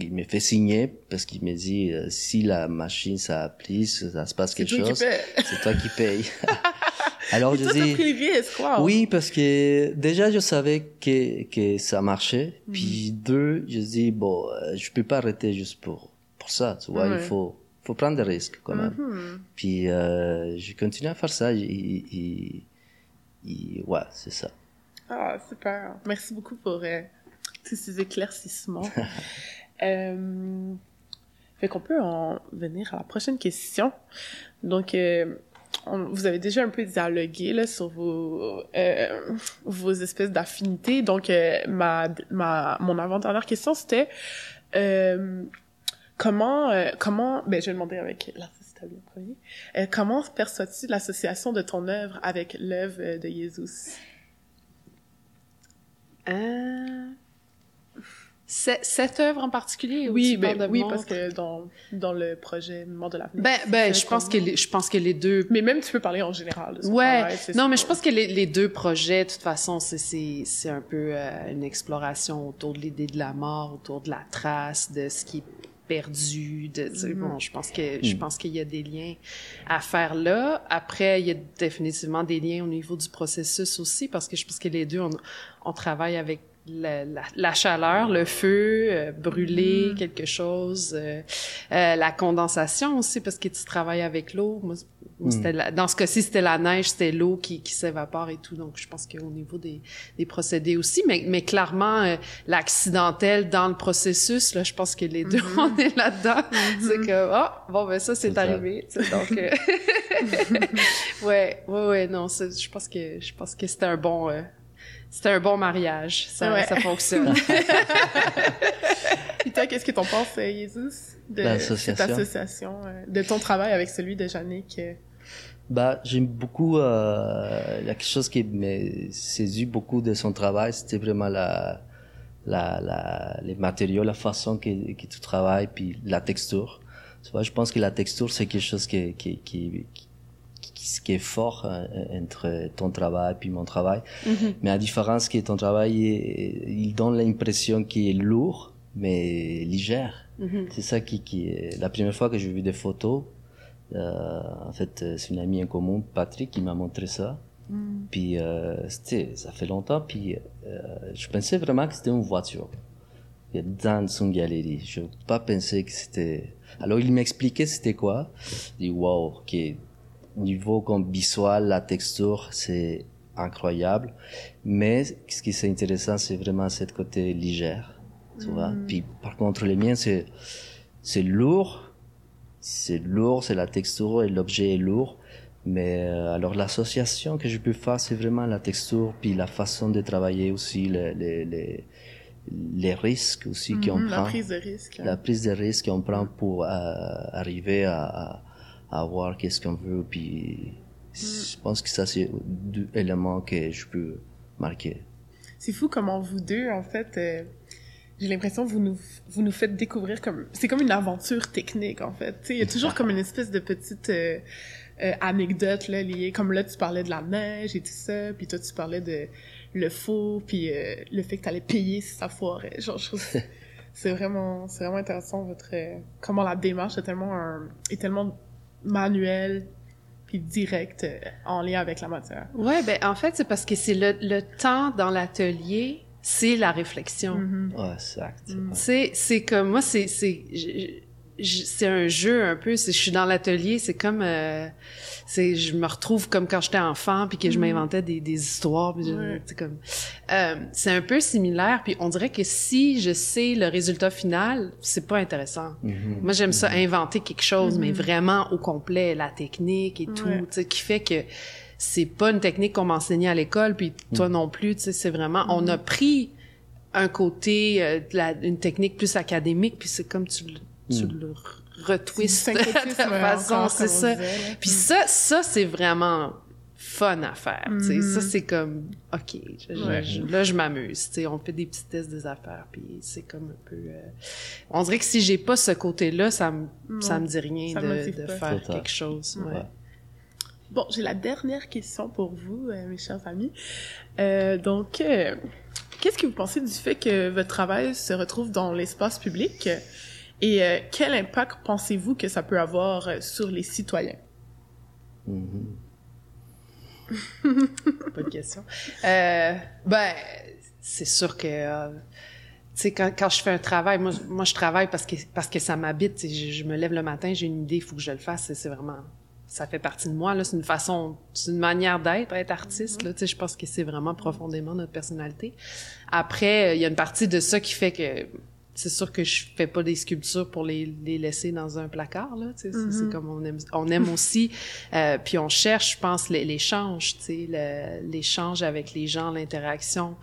il me fait signer parce qu'il me dit euh, si la machine ça a pris, ça se passe quelque chose, c'est toi qui paye. Alors je Toi dis pris le risque, wow. oui parce que déjà je savais que que ça marchait, puis deux je dis bon euh, je peux pas arrêter juste pour pour ça, tu vois, il faut faut prendre des risques quand même. Mhm. Puis euh, j'ai continué à faire ça. Et, et- et- ouais, c'est ça. Ah, super. Merci beaucoup pour euh, tous ces éclaircissements. euh, fait qu'on peut en venir à la prochaine question. Donc, euh, on- vous avez déjà un peu dialogué là, sur vos, euh, vos espèces d'affinités. Donc, euh, ma, ma, mon avant-dernière question, c'était euh, comment, euh, comment, ben, je vais demander avec l'artiste italien en premier. Euh, comment perçois-tu l'association de ton œuvre avec l'œuvre de Jésus? Euh, Cette œuvre en particulier? ou Oui, ben, oui, montre? parce que dans, dans le projet Mémoire de l'avenir. Ben, ben, je pense que les, je pense que les deux. Mais même, tu peux parler en général. de Ouais. travail, Non, mais je pense que les, les deux projets, de toute façon, c'est c'est c'est un peu euh, une exploration autour de l'idée de la mort, autour de la trace, de ce qui perdu. De, bon, je pense que je Mm. pense qu'il y a des liens à faire là. Après, il y a définitivement des liens au niveau du processus aussi, parce que je pense que les deux, on, on travaille avec la, la, la chaleur, le feu, euh, brûler Mm. quelque chose, euh, euh, la condensation aussi, parce que tu travailles avec l'eau. Moi, moi, Mm. la- dans ce cas-ci, c'était la neige, c'était l'eau qui, qui s'évapore et tout. Donc, je pense qu'au niveau des, des procédés aussi, mais, mais clairement, euh, l'accidentel dans le processus, là, je pense que les deux, Mhm. on est là-dedans. C'est que, ah, bon, ben ça, c'est ça. arrivé. sais, Donc, euh, ouais, ouais, ouais, non, je pense que, je pense que c'était un bon, euh, c'était un bon mariage. Ça, Ouais. ça fonctionne. Puis toi, qu'est-ce que t'en penses, Jesus, de L'association. cette association, euh, de ton travail avec celui de Jannick? euh? Bah, j'aime beaucoup, euh, il y a quelque chose qui m'a saisi beaucoup de son travail, c'était vraiment la, la, la, les matériaux, la façon que, que tu travailles, puis la texture. Tu vois, je pense que la texture, c'est quelque chose qui, qui, qui, qui, qui, qui est fort euh, entre ton travail puis mon travail. Mhm. Mais la différence, que ton travail, il donne l'impression qu'il est lourd, mais légère. Mhm. C'est ça qui, qui est... La première fois que j'ai vu des photos, euh, en fait, euh, c'est une amie en commun, Patrick, qui m'a montré ça. Puis, euh, c'était, ça fait longtemps, puis euh, je pensais vraiment que c'était une voiture. Dans une galerie. Je n'ai pas pensé que c'était... Alors, il m'expliquait c'était quoi. Je dis, wow, ok. Niveau comme visuel, la texture, c'est incroyable. Mais ce qui est intéressant, c'est vraiment cette côté légère. Tu vois. Puis, par contre, les miens, c'est, c'est lourd. C'est lourd, c'est la texture et l'objet est lourd. Mais euh, alors l'association que je peux faire, c'est vraiment la texture, puis la façon de travailler aussi, les, les, les, les risques aussi qu'on Mhm, prend. La prise de risque. La prise de risque qu'on prend pour euh, arriver à, à, à voir qu'est-ce qu'on veut, puis Je pense que ça, c'est deux éléments que je peux marquer. C'est fou comment vous deux, en fait, euh, j'ai l'impression que vous nous, vous nous faites découvrir comme... C'est comme une aventure technique, en fait. Tu il y a toujours comme une espèce de petite euh, euh, anecdote, là, liée... Comme là, tu parlais de la neige et tout ça, puis toi, tu parlais de le faux, puis le fait que t'allais payer si ça foirait. Genre, je trouve c'est vraiment, c'est vraiment intéressant, votre... comment la démarche est tellement, un, est tellement manuelle, puis directe, euh, en lien avec la matière. Ouais, ben en fait, c'est parce que c'est le, le temps dans l'atelier, c'est la réflexion. Mhm. Ouais, exact. Mm. C'est c'est comme moi c'est c'est je- je- c'est un jeu un peu, c'est je suis dans l'atelier, c'est comme euh, c'est je me retrouve comme quand j'étais enfant puis que je Mhm. m'inventais des, des histoires puis Ouais. c'est comme euh, c'est un peu similaire puis on dirait que si je sais le résultat final, c'est pas intéressant. Mhm. Moi, j'aime ça inventer quelque chose, mais Mhm. vraiment au complet, la technique et tout, Ouais. tu sais, qui fait que c'est pas une technique qu'on m'enseignait à l'école, puis toi non plus, tu sais, c'est vraiment, on a pris un côté, euh, de la, une technique plus académique, puis c'est comme tu, le- tu Mm. le retwistes de ta façon, c'est ça. disait. Puis ça, ça c'est vraiment fun à faire, tu sais. Mhm. Ça, c'est comme, OK, je- je- Ouais. je- là, je m'amuse, tu sais. On fait des petits tests des affaires, puis c'est comme un peu... euh, On dirait que si j'ai pas ce côté-là, ça me, Non, ça me dit rien ça de, de faire quelque chose. Ouais. Ouais. Bon, j'ai la dernière question pour vous, euh, mes chers amis. Euh, donc, euh, qu'est-ce que vous pensez du fait que votre travail se retrouve dans l'espace public? Et euh, quel impact pensez-vous que ça peut avoir euh, sur les citoyens? Mhm. Pas de question. Euh, ben, c'est sûr que... euh, tu sais, quand, quand je fais un travail, moi, moi je travaille parce que, parce que ça m'habite. Je, je me lève le matin, j'ai une idée, il faut que je le fasse. C'est vraiment... Ça fait partie de moi. là. C'est une façon... C'est une manière d'être, être artiste. Là, tu sais, je pense que c'est vraiment profondément notre personnalité. Après, euh, il y a une partie de ça qui fait que... C'est sûr que je fais pas des sculptures pour les, les laisser dans un placard. Là, tu sais, c'est- C'est Mhm. comme on aime, on aime aussi. euh, puis on cherche, je pense, l'é- l'échange, tu sais, le- l'échange avec les gens, l'interaction.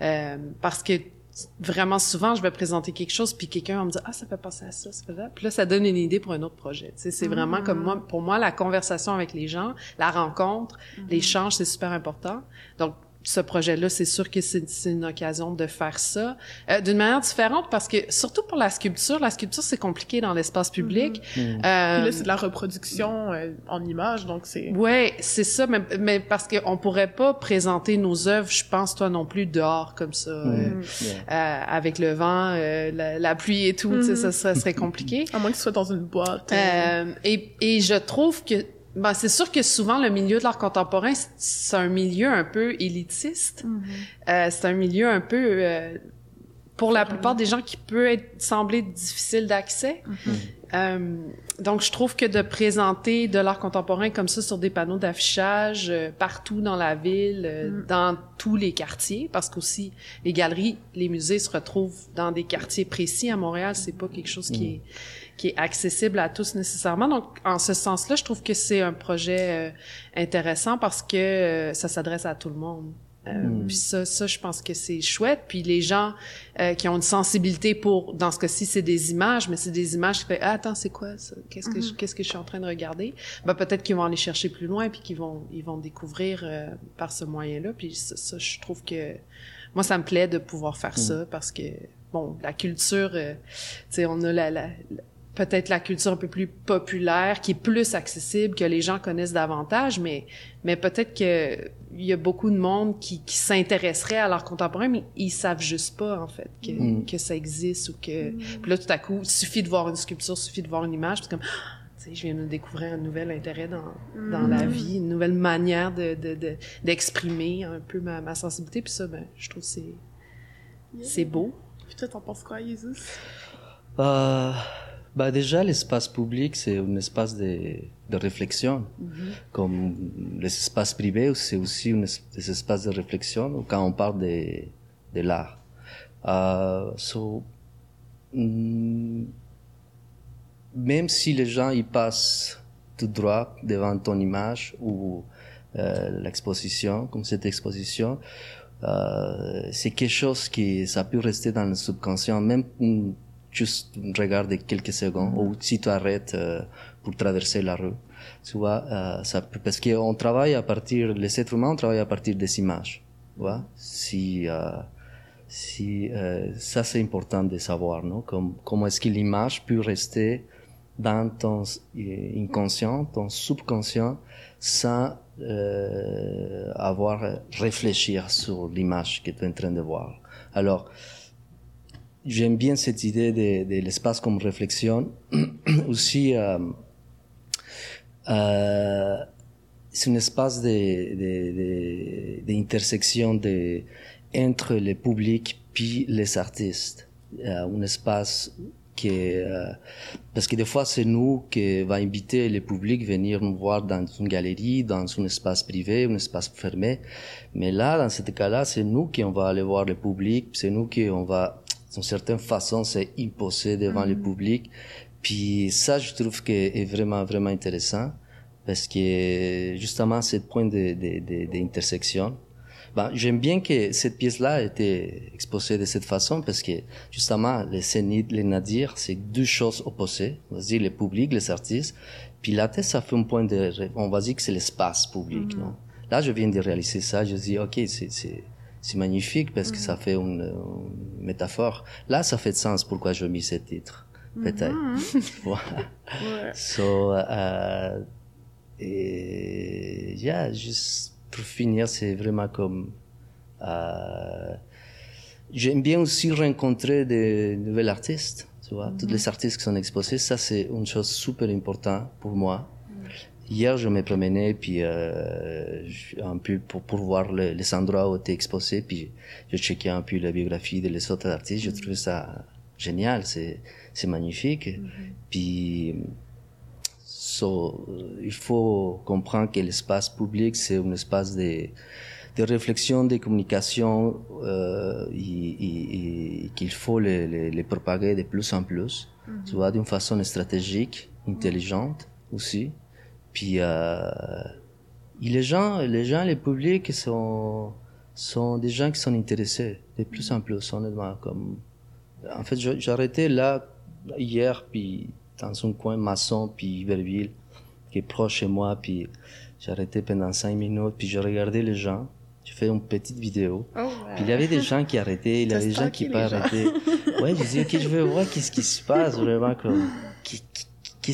Euh, parce que vraiment souvent, je vais présenter quelque chose, puis quelqu'un va me dire ah ça fait penser à ça, ça fait ça. Puis là, ça donne une idée pour un autre projet. Tu sais, c'est vraiment comme moi, pour moi, la conversation avec les gens, la rencontre, l'échange, c'est super important. Donc ce projet-là, c'est sûr que c'est c'est une occasion de faire ça euh, d'une manière différente parce que surtout pour la sculpture, la sculpture c'est compliqué dans l'espace public. Mhm. Euh, Puis là, c'est de la reproduction euh, en images, donc c'est... Ouais, c'est ça, mais, mais parce qu'on pourrait pas présenter nos œuvres, je pense, toi non plus, dehors comme ça, euh, euh, avec le vent, euh, la, la pluie et tout, tu sais, ça, ça serait compliqué. À moins que ce soit dans une boîte. euh, Euh, et, et je trouve que, ben, c'est sûr que souvent le milieu de l'art contemporain, c'est- un milieu un peu élitiste. mhm. Euh, c'est un milieu un peu, euh, pour la plupart des gens, qui peut être sembler difficile d'accès. Mhm. Euh, donc, je trouve que de présenter de l'art contemporain comme ça sur des panneaux d'affichage euh, partout dans la ville, euh, Mm. dans tous les quartiers, parce qu'aussi les galeries, les musées se retrouvent dans des quartiers précis à Montréal. C'est pas quelque chose qui est qui est accessible à tous nécessairement. Donc, en ce sens-là, je trouve que c'est un projet euh, intéressant parce que euh, ça s'adresse à tout le monde. Euh, Mm. Puis ça, ça, je pense que c'est chouette. Puis les gens euh, qui ont une sensibilité pour, dans ce cas-ci, c'est des images, mais c'est des images qui fait ah, attends, c'est quoi ça? Qu'est-ce que je, qu'est-ce que je suis en train de regarder? Ben peut-être qu'ils vont aller chercher plus loin puis qu'ils vont ils vont découvrir euh, par ce moyen-là. Puis ça, ça, je trouve que moi, ça me plaît de pouvoir faire ça parce que bon, la culture, euh, tu sais, on a la, la, la- peut-être la culture un peu plus populaire, qui est plus accessible, que les gens connaissent davantage, mais, mais peut-être que il y a beaucoup de monde qui, qui s'intéresserait à l'art contemporain, mais ils savent juste pas, en fait, que, Mm. que ça existe ou que... Puis là, tout à coup, il suffit de voir une sculpture, il suffit de voir une image, c'est comme... Ah, tu sais, je viens de découvrir un nouvel intérêt dans, dans la vie, une nouvelle manière de, de, de- d'exprimer un peu ma, ma sensibilité, puis ça, ben, je trouve que c'est, c'est beau. Puis toi, t'en penses quoi, Jesus? Euh, bah déjà, l'espace public, c'est un espace de, de réflexion. Comme les espaces privés, c'est aussi un es- des espaces de réflexion quand on parle de, de l'art. Euh, so, mm, même si les gens y passent tout droit devant ton image ou euh, l'exposition, comme cette exposition, euh, c'est quelque chose qui ça peut rester dans le subconscient, même mm, juste un regard de quelques secondes, ou si tu arrêtes euh, pour traverser la rue. Tu vois, euh, ça peut, parce qu'on travaille à partir, les êtres humains, on travaille à partir des images. Tu vois, si, euh, si, euh, ça c'est important de savoir, non? Comme, comment est-ce que l'image peut rester dans ton euh, inconscient, ton subconscient, sans euh, avoir réfléchir sur l'image que tu es en train de voir. Alors, j'aime bien cette idée de, de l'espace comme réflexion. Aussi, euh, euh, c'est un espace d'intersection de, de, entre le public puis les artistes. Euh, un espace qui euh, parce que des fois c'est nous qui va inviter le public venir nous voir dans une galerie, dans un espace privé, un espace fermé. Mais là, dans ce cas-là, c'est nous qui on va aller voir le public, c'est nous qui on va d'une certaine façon c'est imposé devant mm -hmm. le public. Puis ça, je trouve que est vraiment vraiment intéressant parce que justement ce point de d'intersection. De, de, ben, j'aime bien que cette pièce-là ait été exposée de cette façon parce que justement les scénites, les nadirs, c'est deux choses opposées. On va dire le public, les artistes. Puis la thèse, ça fait un point de, on va dire que c'est l'espace public, mm -hmm. non? Là, je viens de réaliser ça. Je dis, ok, c'est c'est magnifique parce que mm ça fait une, une, métaphore. Là, ça fait sens pourquoi je mis ce titre, peut-être. Mm -hmm. voilà. ouais. So, uh, et yeah, juste pour finir, c'est vraiment comme uh, j'aime bien aussi rencontrer des nouvelles artistes. Tu vois, mm -hmm. tous les artistes qui sont exposés, ça c'est une chose super importante pour moi. Hier, je me promenais puis euh, un peu pour, pour voir les, les endroits où étaient exposés, puis je checkais un peu la biographie des autres artistes. Je trouvais ça génial, c'est c'est magnifique. Mm -hmm. Puis so, il faut comprendre que l'espace public c'est un espace de de réflexion, de communication, euh, et, et, et qu'il faut les, les, les, propager de plus en plus, mm -hmm. tu vois, d'une façon stratégique, intelligente aussi. Puis euh, les gens, les gens, les publics sont sont des gens qui sont intéressés de plus en plus, honnêtement. Comme en fait, j'ai arrêté là hier, puis dans un coin maçon, puis Iberville, qui est proche chez moi, puis j'ai arrêté pendant cinq minutes, puis je regardais les gens. J'ai fait une petite vidéo. Oh, wow. Puis il y avait des gens qui arrêtaient, il y avait des gens qui pas arrêtés. ouais, je dis ok, je veux voir qu'est-ce qui se passe vraiment comme. Qui, qui,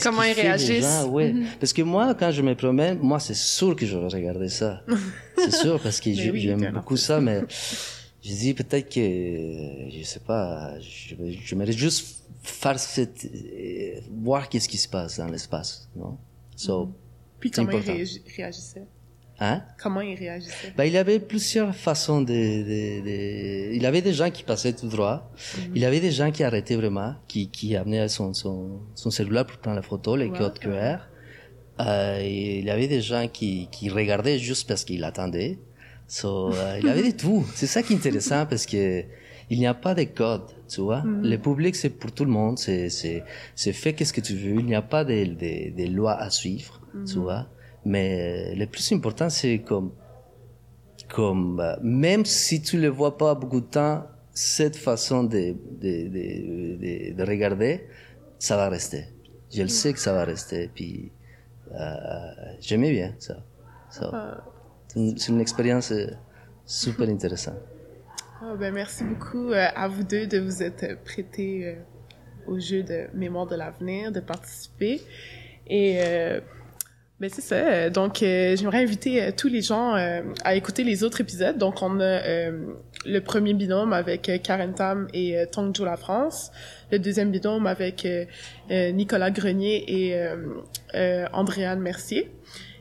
Comment ils réagissent? Ouais. Mm -hmm. Parce que moi, quand je me promène, moi, c'est sûr que je vais regarder ça. c'est sûr, parce que j'aime oui, beaucoup ça, mais je dis peut-être que, je sais pas, je, je mérite juste faire cette, voir qu'est-ce qui se passe dans l'espace, non? So, mm -hmm. Puis comment ils réagissaient? Hein? Comment il réagissait? Ben, il avait plusieurs façons de, de, de, il avait des gens qui passaient tout droit. Mm -hmm. Il avait des gens qui arrêtaient vraiment, qui, qui amenaient son, son, son cellulaire pour prendre la photo, les wow. codes QR. Euh, il y avait des gens qui, qui regardaient juste parce qu'ils attendaient. So, euh, il y avait de tout. C'est ça qui est intéressant parce que il n'y a pas de code, tu vois. Mm -hmm. Le public, c'est pour tout le monde. C'est, c'est, c'est fait qu'est-ce que tu veux? Il n'y a pas de, de, de lois à suivre, mm -hmm. tu vois. Mais le plus important, c'est comme, comme, même si tu le vois pas beaucoup de temps, cette façon de, de, de, de, de regarder, ça va rester. Je le sais que ça va rester. Puis, euh, j'aimais bien ça. ça. C'est une, expérience super intéressante. Oh, ben, merci beaucoup à vous deux de vous être prêtés au jeu de mémoire de l'avenir, de participer. Et euh, ben c'est ça. Donc, euh, j'aimerais inviter euh, tous les gens euh, à écouter les autres épisodes. Donc, on a le premier binôme avec Karen Tam et Tong Jo La France. Le deuxième binôme avec Nicolas Grenier et Andréane Mercier.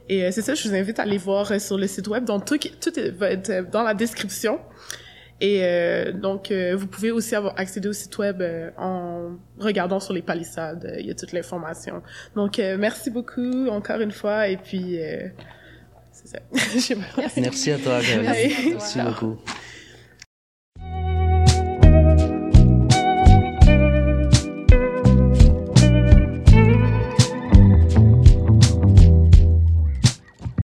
Et c'est ça, je vous invite à aller voir sur le site web. Donc, tout, tout va être dans la description. Et euh, donc, euh, vous pouvez aussi avoir accédé au site web euh, en regardant sur les palissades. Il y a toute l'information. Donc, merci beaucoup encore une fois. Et puis, c'est ça. merci à toi. Merci, merci beaucoup.